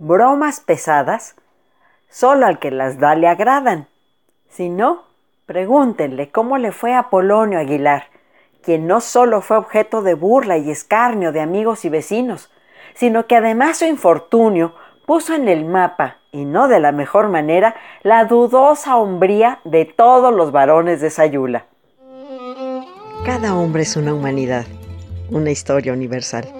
bromas pesadas, solo al que las da le agradan. Si no, pregúntenle cómo le fue a Polonio Aguilar, quien no solo fue objeto de burla y escarnio de amigos y vecinos, sino que además su infortunio puso en el mapa, y no de la mejor manera, la dudosa hombría de todos los varones de Sayula. Cada hombre es una humanidad, una historia universal.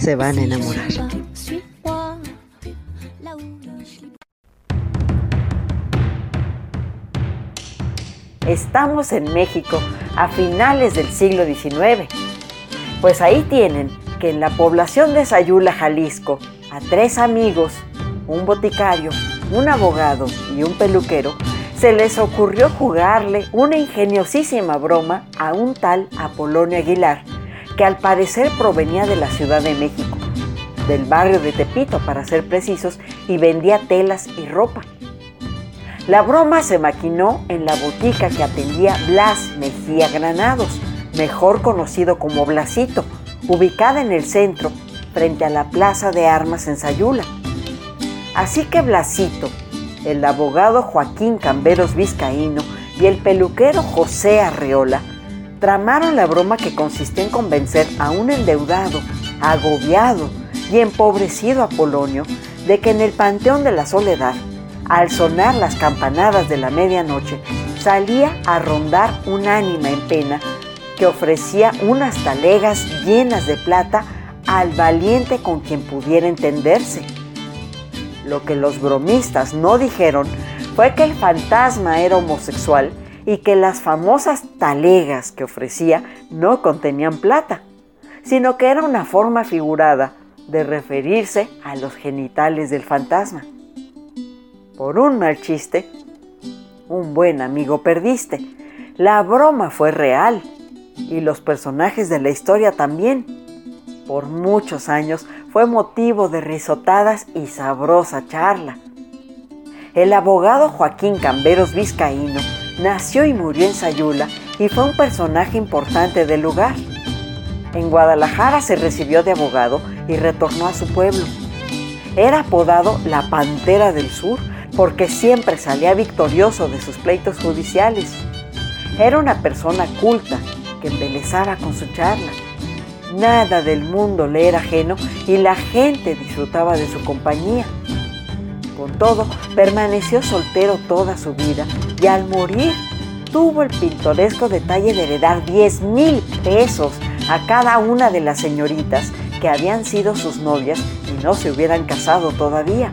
Se van a enamorar. Estamos en México a finales del siglo XIX. Pues ahí tienen que en la población de Sayula, Jalisco, a tres amigos, un boticario, un abogado y un peluquero, se les ocurrió jugarle una ingeniosísima broma a un tal Apolonio Aguilar, que al parecer provenía de la Ciudad de México, del barrio de Tepito para ser precisos, y vendía telas y ropa. La broma se maquinó en la botica que atendía Blas Mejía Granados, mejor conocido como Blasito, ubicada en el centro, frente a la Plaza de Armas en Sayula. Así que Blasito, el abogado Joaquín Camberos Vizcaíno y el peluquero José Arreola tramaron la broma que consistía en convencer a un endeudado, agobiado y empobrecido Apolonio de que en el Panteón de la Soledad, al sonar las campanadas de la medianoche, salía a rondar un ánima en pena que ofrecía unas talegas llenas de plata al valiente con quien pudiera entenderse. Lo que los bromistas no dijeron fue que el fantasma era homosexual y que las famosas talegas que ofrecía no contenían plata, sino que era una forma figurada de referirse a los genitales del fantasma. Por un mal chiste, un buen amigo perdiste. La broma fue real y los personajes de la historia también. Por muchos años fue motivo de risotadas y sabrosa charla. El abogado Joaquín Camberos Vizcaíno nació y murió en Sayula y fue un personaje importante del lugar. En Guadalajara se recibió de abogado y retornó a su pueblo. Era apodado la Pantera del Sur porque siempre salía victorioso de sus pleitos judiciales. Era una persona culta que embelezaba con su charla. Nada del mundo le era ajeno y la gente disfrutaba de su compañía. Con todo, permaneció soltero toda su vida y al morir tuvo el pintoresco detalle de heredar 10 mil pesos a cada una de las señoritas que habían sido sus novias y no se hubieran casado todavía.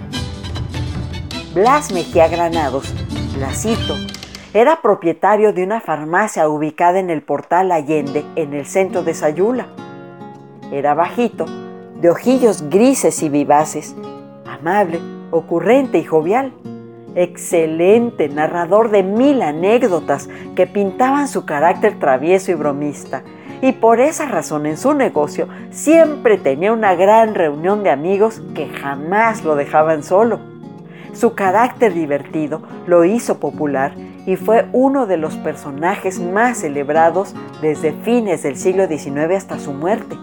Blas Mejía Granados, Blasito, era propietario de una farmacia ubicada en el portal Allende, en el centro de Sayula. Era bajito, de ojillos grises y vivaces, amable, ocurrente y jovial. Excelente narrador de mil anécdotas que pintaban su carácter travieso y bromista. Y por esa razón en su negocio siempre tenía una gran reunión de amigos que jamás lo dejaban solo. Su carácter divertido lo hizo popular y fue uno de los personajes más celebrados desde fines del siglo XIX hasta su muerte.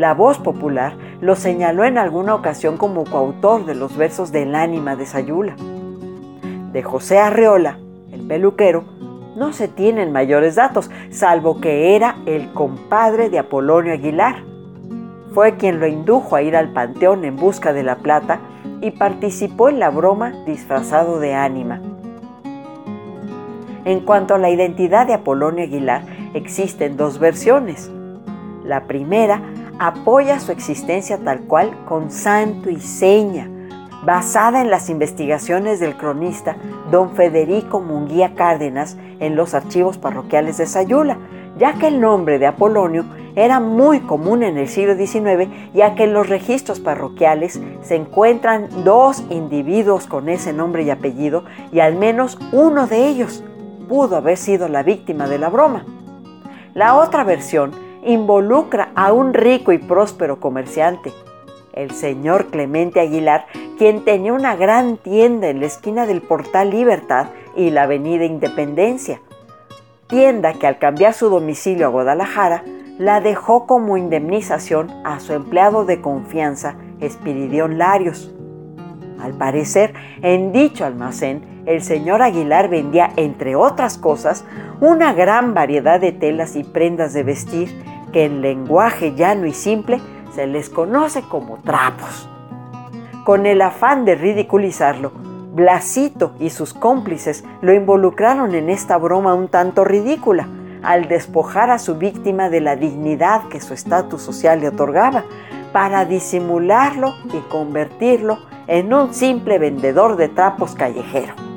La voz popular lo señaló en alguna ocasión como coautor de los versos del ánima de Sayula. De José Arreola, el peluquero, no se tienen mayores datos, salvo que era el compadre de Apolonio Aguilar. Fue quien lo indujo a ir al panteón en busca de la plata y participó en la broma disfrazado de ánima. En cuanto a la identidad de Apolonio Aguilar, existen dos versiones. La primera apoya su existencia tal cual con santo y seña, basada en las investigaciones del cronista don Federico Munguía Cárdenas en los archivos parroquiales de Sayula, ya que el nombre de Apolonio era muy común en el siglo XIX, ya que en los registros parroquiales se encuentran dos individuos con ese nombre y apellido, y al menos uno de ellos pudo haber sido la víctima de la broma. La otra versión involucra a un rico y próspero comerciante, el señor Clemente Aguilar, quien tenía una gran tienda en la esquina del Portal Libertad y la Avenida Independencia, tienda que al cambiar su domicilio a Guadalajara, la dejó como indemnización a su empleado de confianza, Espiridión Larios. Al parecer, en dicho almacén, el señor Aguilar vendía, entre otras cosas, una gran variedad de telas y prendas de vestir que en lenguaje llano y simple se les conoce como trapos. Con el afán de ridiculizarlo, Blasito y sus cómplices lo involucraron en esta broma un tanto ridícula, al despojar a su víctima de la dignidad que su estatus social le otorgaba, para disimularlo y convertirlo en un simple vendedor de trapos callejero.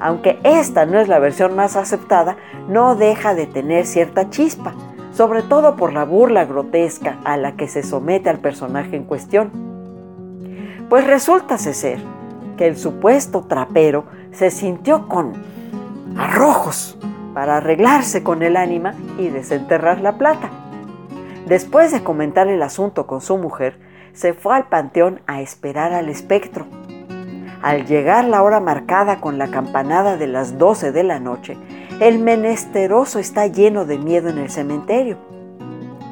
Aunque esta no es la versión más aceptada, no deja de tener cierta chispa, sobre todo por la burla grotesca a la que se somete al personaje en cuestión. Pues resulta ser que el supuesto trapero se sintió con arrojos para arreglarse con el ánima y desenterrar la plata. Después de comentar el asunto con su mujer, se fue al panteón a esperar al espectro. Al llegar la hora marcada con la campanada de las 12 de la noche, el menesteroso está lleno de miedo en el cementerio.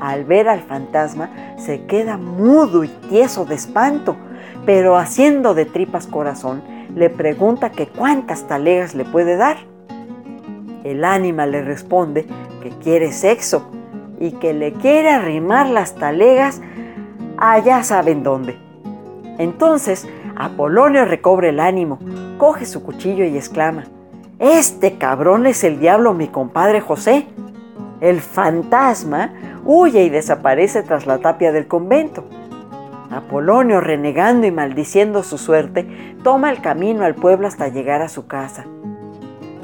Al ver al fantasma se queda mudo y tieso de espanto, pero haciendo de tripas corazón, le pregunta que cuántas talegas le puede dar. El ánima le responde que quiere sexo y que le quiere arrimar las talegas allá saben dónde. Entonces Apolonio recobre el ánimo, coge su cuchillo y exclama, este cabrón es el diablo, mi compadre José. El fantasma huye y desaparece tras la tapia del convento. Apolonio, renegando y maldiciendo su suerte, toma el camino al pueblo hasta llegar a su casa.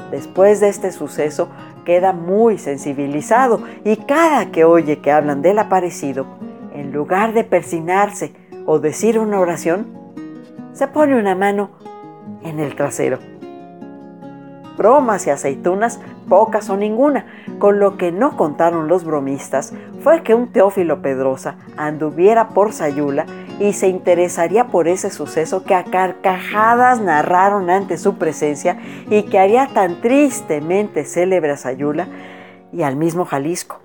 Después de este suceso, queda muy sensibilizado y cada que oye que hablan del aparecido, en lugar de persinarse o decir una oración, se pone una mano en el trasero bromas y aceitunas pocas o ninguna, con lo que no contaron los bromistas fue que un Teófilo Pedrosa anduviera por Sayula y se interesaría por ese suceso que a carcajadas narraron ante su presencia y que haría tan tristemente célebre a Sayula y al mismo Jalisco.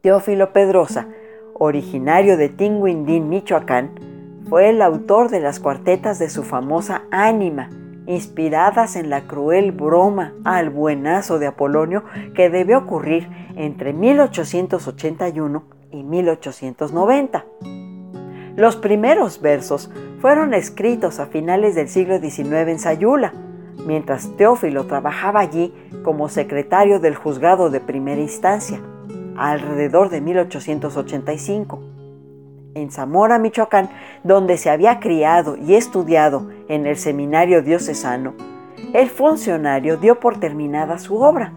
Teófilo Pedrosa, originario de Tinguindín, Michoacán, fue el autor de las cuartetas de su famosa Ánima, inspiradas en la cruel broma al buenazo de Apolonio que debe ocurrir entre 1881 y 1890. Los primeros versos fueron escritos a finales del siglo XIX en Sayula, mientras Teófilo trabajaba allí como secretario del juzgado de primera instancia, alrededor de 1885 en Zamora, Michoacán, donde se había criado y estudiado en el seminario diocesano, el funcionario dio por terminada su obra.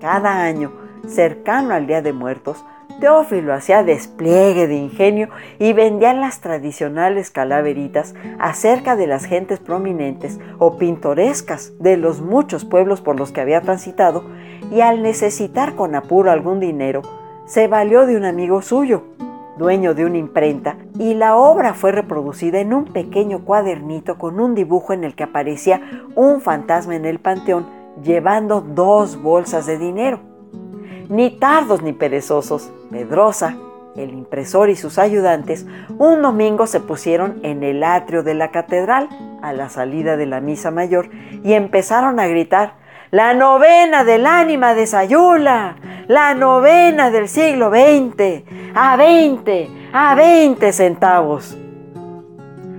Cada año, cercano al Día de Muertos, Teófilo hacía despliegue de ingenio y vendía las tradicionales calaveritas acerca de las gentes prominentes o pintorescas de los muchos pueblos por los que había transitado y al necesitar con apuro algún dinero, se valió de un amigo suyo, dueño de una imprenta, y la obra fue reproducida en un pequeño cuadernito con un dibujo en el que aparecía un fantasma en el panteón llevando dos bolsas de dinero. Ni tardos ni perezosos, Pedrosa, el impresor y sus ayudantes un domingo se pusieron en el atrio de la catedral a la salida de la misa mayor y empezaron a gritar la novena del ánima de Sayula, la novena del siglo XX, a 20, a 20 centavos.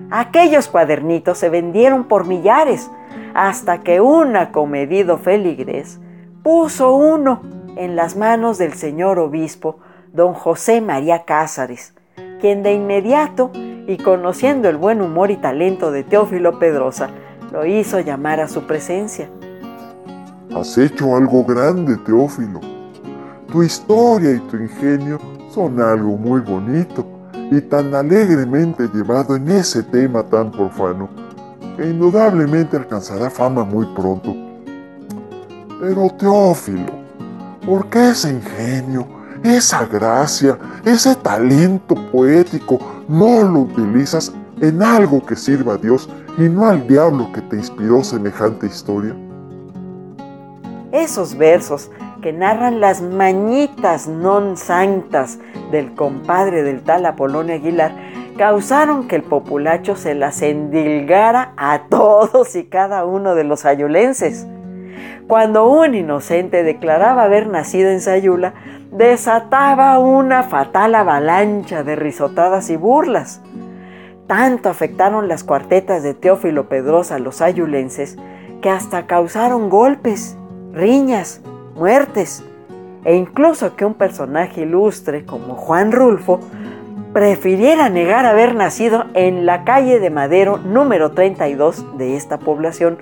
Aquellos cuadernitos se vendieron por millares hasta que un acomedido feligres puso uno en las manos del señor obispo, don José María Cázares, quien de inmediato, y conociendo el buen humor y talento de Teófilo Pedrosa, lo hizo llamar a su presencia. Has hecho algo grande, Teófilo. Tu historia y tu ingenio son algo muy bonito y tan alegremente llevado en ese tema tan profano que indudablemente alcanzará fama muy pronto. Pero Teófilo, ¿por qué ese ingenio, esa gracia, ese talento poético no lo utilizas en algo que sirva a Dios y no al diablo que te inspiró semejante historia? Esos versos que narran las mañitas non santas del compadre del tal Apolonio Aguilar causaron que el populacho se las endilgara a todos y cada uno de los sayulenses. Cuando un inocente declaraba haber nacido en Sayula, desataba una fatal avalancha de risotadas y burlas. Tanto afectaron las cuartetas de Teófilo Pedrosa a los sayulenses que hasta causaron golpes, riñas, muertes, e incluso que un personaje ilustre como Juan Rulfo prefiriera negar haber nacido en la calle de Madero número 32 de esta población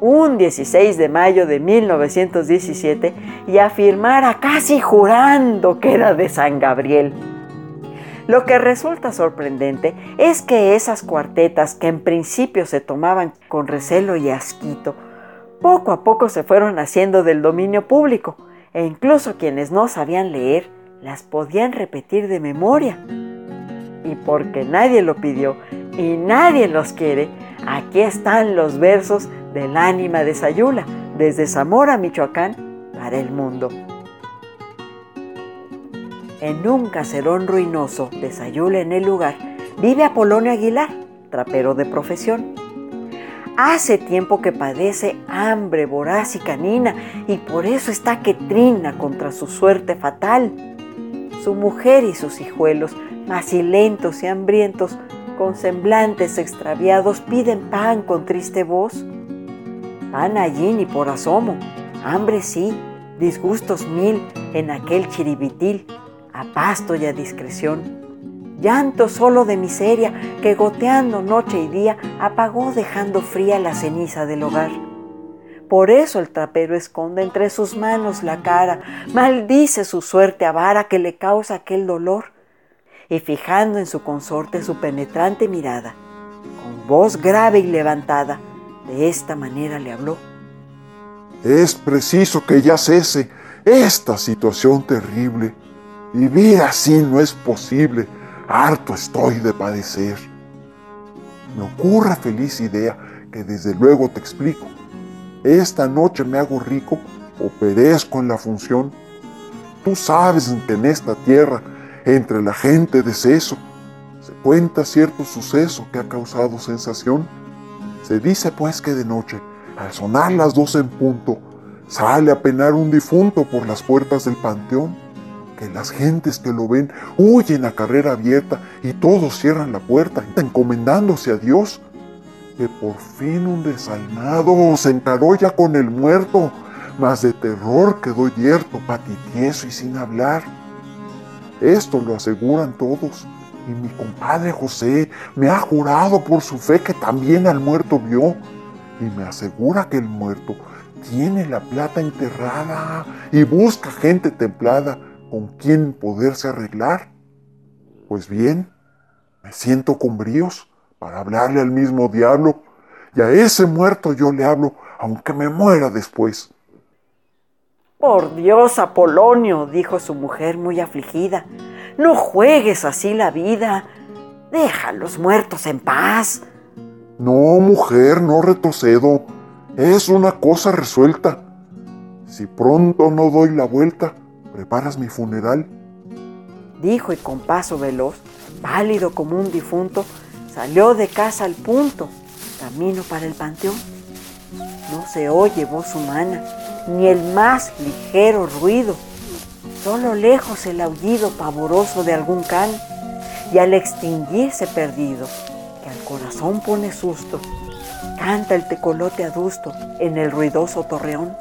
un 16 de mayo de 1917 y afirmara casi jurando que era de San Gabriel. Lo que resulta sorprendente es que esas cuartetas que en principio se tomaban con recelo y asquito, poco a poco se fueron haciendo del dominio público e incluso quienes no sabían leer las podían repetir de memoria. Y porque nadie lo pidió y nadie los quiere, aquí están los versos del ánima de Sayula, desde Zamora, Michoacán, para el mundo. En un caserón ruinoso de Sayula en el lugar, vive Apolonio Aguilar, trapero de profesión. Hace tiempo que padece hambre voraz y canina y por eso está que trina contra su suerte fatal. Su mujer y sus hijuelos, macilentos y hambrientos, con semblantes extraviados, piden pan con triste voz. Pan allí ni por asomo, hambre sí, disgustos mil en aquel chiribitil, a pasto y a discreción llanto solo de miseria que goteando noche y día apagó dejando fría la ceniza del hogar. Por eso el trapero esconde entre sus manos la cara, maldice su suerte avara que le causa aquel dolor, y fijando en su consorte su penetrante mirada, con voz grave y levantada, de esta manera le habló. Es preciso que ya cese esta situación terrible. Vivir así no es posible harto estoy de padecer. Me ocurre feliz idea que desde luego te explico. Esta noche me hago rico o perezco en la función. Tú sabes que en esta tierra, entre la gente de seso, se cuenta cierto suceso que ha causado sensación. Se dice pues que de noche, al sonar las doce en punto, sale a penar un difunto por las puertas del panteón las gentes que lo ven huyen a carrera abierta y todos cierran la puerta, encomendándose a Dios. Que por fin un desalmado se encaró con el muerto, mas de terror quedó yerto, patitieso y sin hablar. Esto lo aseguran todos, y mi compadre José me ha jurado por su fe que también al muerto vio, y me asegura que el muerto tiene la plata enterrada y busca gente templada con quién poderse arreglar. Pues bien, me siento con bríos para hablarle al mismo diablo, y a ese muerto yo le hablo, aunque me muera después. Por Dios, Apolonio, dijo su mujer muy afligida, no juegues así la vida, deja a los muertos en paz. No, mujer, no retrocedo, es una cosa resuelta. Si pronto no doy la vuelta, ¿Preparas mi funeral? Dijo y con paso veloz, pálido como un difunto, salió de casa al punto, camino para el panteón. No se oye voz humana, ni el más ligero ruido, solo lejos el aullido pavoroso de algún can, y al extinguirse perdido, que al corazón pone susto, canta el tecolote adusto en el ruidoso torreón.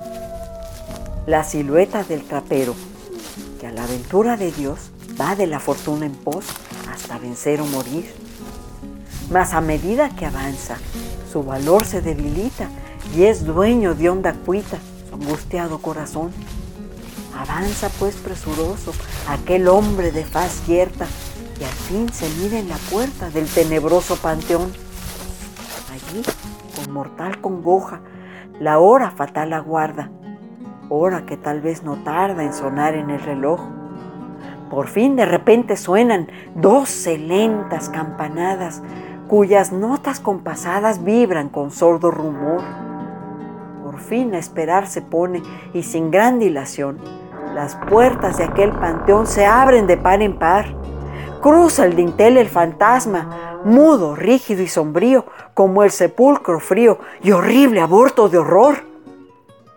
La silueta del trapero la aventura de Dios va de la fortuna en pos hasta vencer o morir. Mas a medida que avanza, su valor se debilita y es dueño de honda cuita, su angustiado corazón. Avanza pues presuroso aquel hombre de faz cierta y al fin se mira en la puerta del tenebroso panteón. Allí, con mortal congoja, la hora fatal aguarda, hora que tal vez no tarda en sonar en el reloj. Por fin de repente suenan doce lentas campanadas cuyas notas compasadas vibran con sordo rumor. Por fin a esperar se pone y sin gran dilación, las puertas de aquel panteón se abren de par en par. Cruza el dintel el fantasma, mudo, rígido y sombrío, como el sepulcro frío y horrible aborto de horror.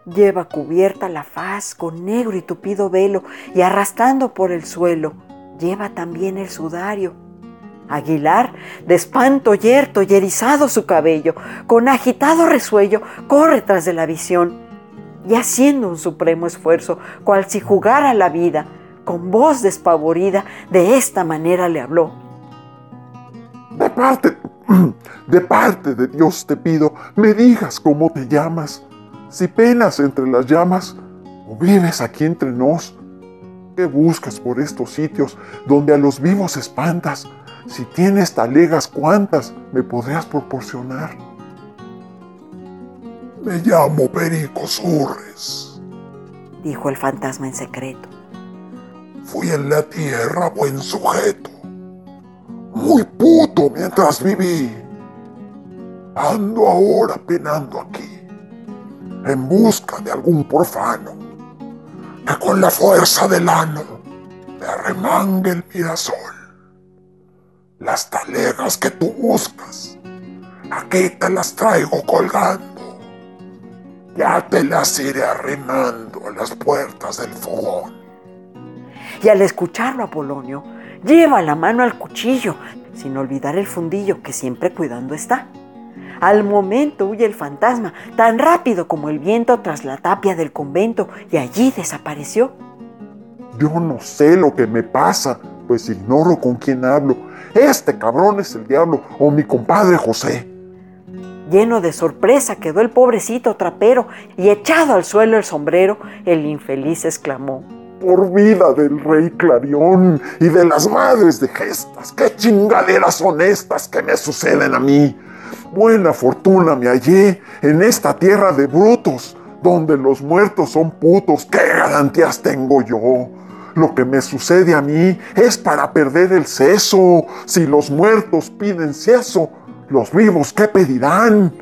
Lleva cubierta la faz con negro y tupido velo y arrastrando por el suelo, lleva también el sudario. Aguilar, de espanto yerto y erizado su cabello, con agitado resuello, corre tras de la visión, y haciendo un supremo esfuerzo, cual si jugara la vida, con voz despavorida, de esta manera le habló. De parte, de parte de Dios te pido, me digas cómo te llamas, si penas entre las llamas, o vives aquí entre nos. ¿Qué buscas por estos sitios donde a los vivos espantas? Si tienes talegas, ¿cuántas me podrías proporcionar? Me llamo Perico Surres, dijo el fantasma en secreto. Fui en la tierra buen sujeto, muy puto mientras viví. Ando ahora penando aquí, en busca de algún profano, que con la fuerza del ano me arremangue el mirasol las talegas que tú buscas. Aquí te las traigo colgando. Ya te las iré arrimando a las puertas del fogón. Y al escucharlo Apolonio, lleva la mano al cuchillo, sin olvidar el fundillo que siempre cuidando está. Al momento huye el fantasma, tan rápido como el viento tras la tapia del convento, y allí desapareció. Yo no sé lo que me pasa, pues ignoro con quién hablo. Este cabrón es el diablo o mi compadre José. Lleno de sorpresa quedó el pobrecito trapero y echado al suelo el sombrero, el infeliz exclamó. Por vida del rey Clarión y de las madres de gestas, qué chingaderas son estas que me suceden a mí. Buena fortuna me hallé en esta tierra de brutos, donde los muertos son putos. ¿Qué garantías tengo yo? Lo que me sucede a mí es para perder el seso. Si los muertos piden seso, los vivos ¿qué pedirán?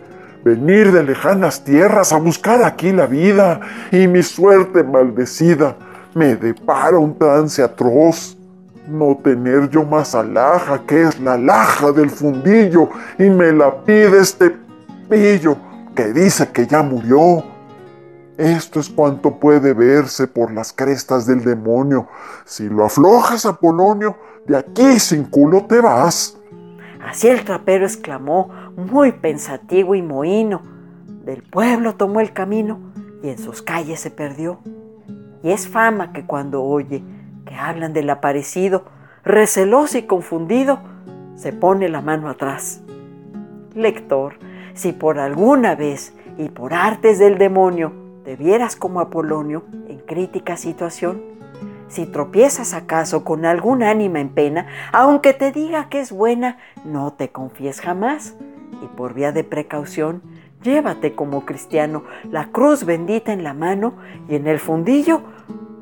Venir de lejanas tierras a buscar aquí la vida y mi suerte maldecida me depara un trance atroz. No tener yo más alhaja que es la alhaja del fundillo y me la pide este pillo que dice que ya murió esto es cuanto puede verse por las crestas del demonio. Si lo aflojas, Apolonio, de aquí sin culo te vas. Así el trapero exclamó, muy pensativo y mohino. Del pueblo tomó el camino y en sus calles se perdió. Y es fama que cuando oye que hablan del aparecido, receloso y confundido, se pone la mano atrás. Lector, si por alguna vez y por artes del demonio te vieras como Apolonio en crítica situación, si tropiezas acaso con algún ánima en pena, aunque te diga que es buena, no te confíes jamás. Y por vía de precaución, llévate como cristiano la cruz bendita en la mano y en el fundillo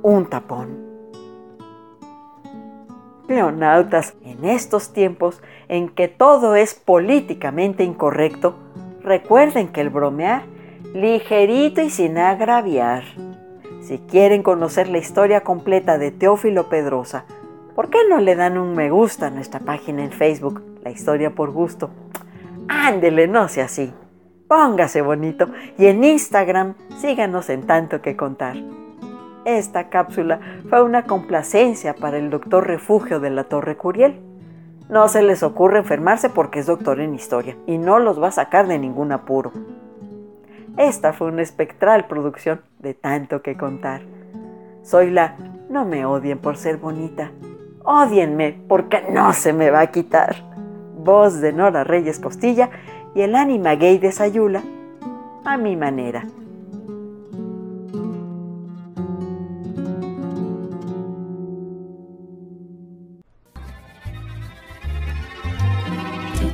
un tapón. En estos tiempos en que todo es políticamente incorrecto, recuerden que el bromear ligerito y sin agraviar. Si quieren conocer la historia completa de Teófilo Pedrosa, ¿por qué no le dan un me gusta a nuestra página en Facebook, La Historia por Gusto? Ándele, no sea así. Póngase bonito y en Instagram síganos en tanto que contar. Esta cápsula fue una complacencia para el doctor Refugio de la Torre Curiel. No se les ocurre enfermarse porque es doctor en historia y no los va a sacar de ningún apuro. Esta fue una espectral producción de tanto que contar. Soy la No me odien por ser bonita. Odienme porque no se me va a quitar. Voz de Nora Reyes Costilla y el ánima gay de Sayula a mi manera.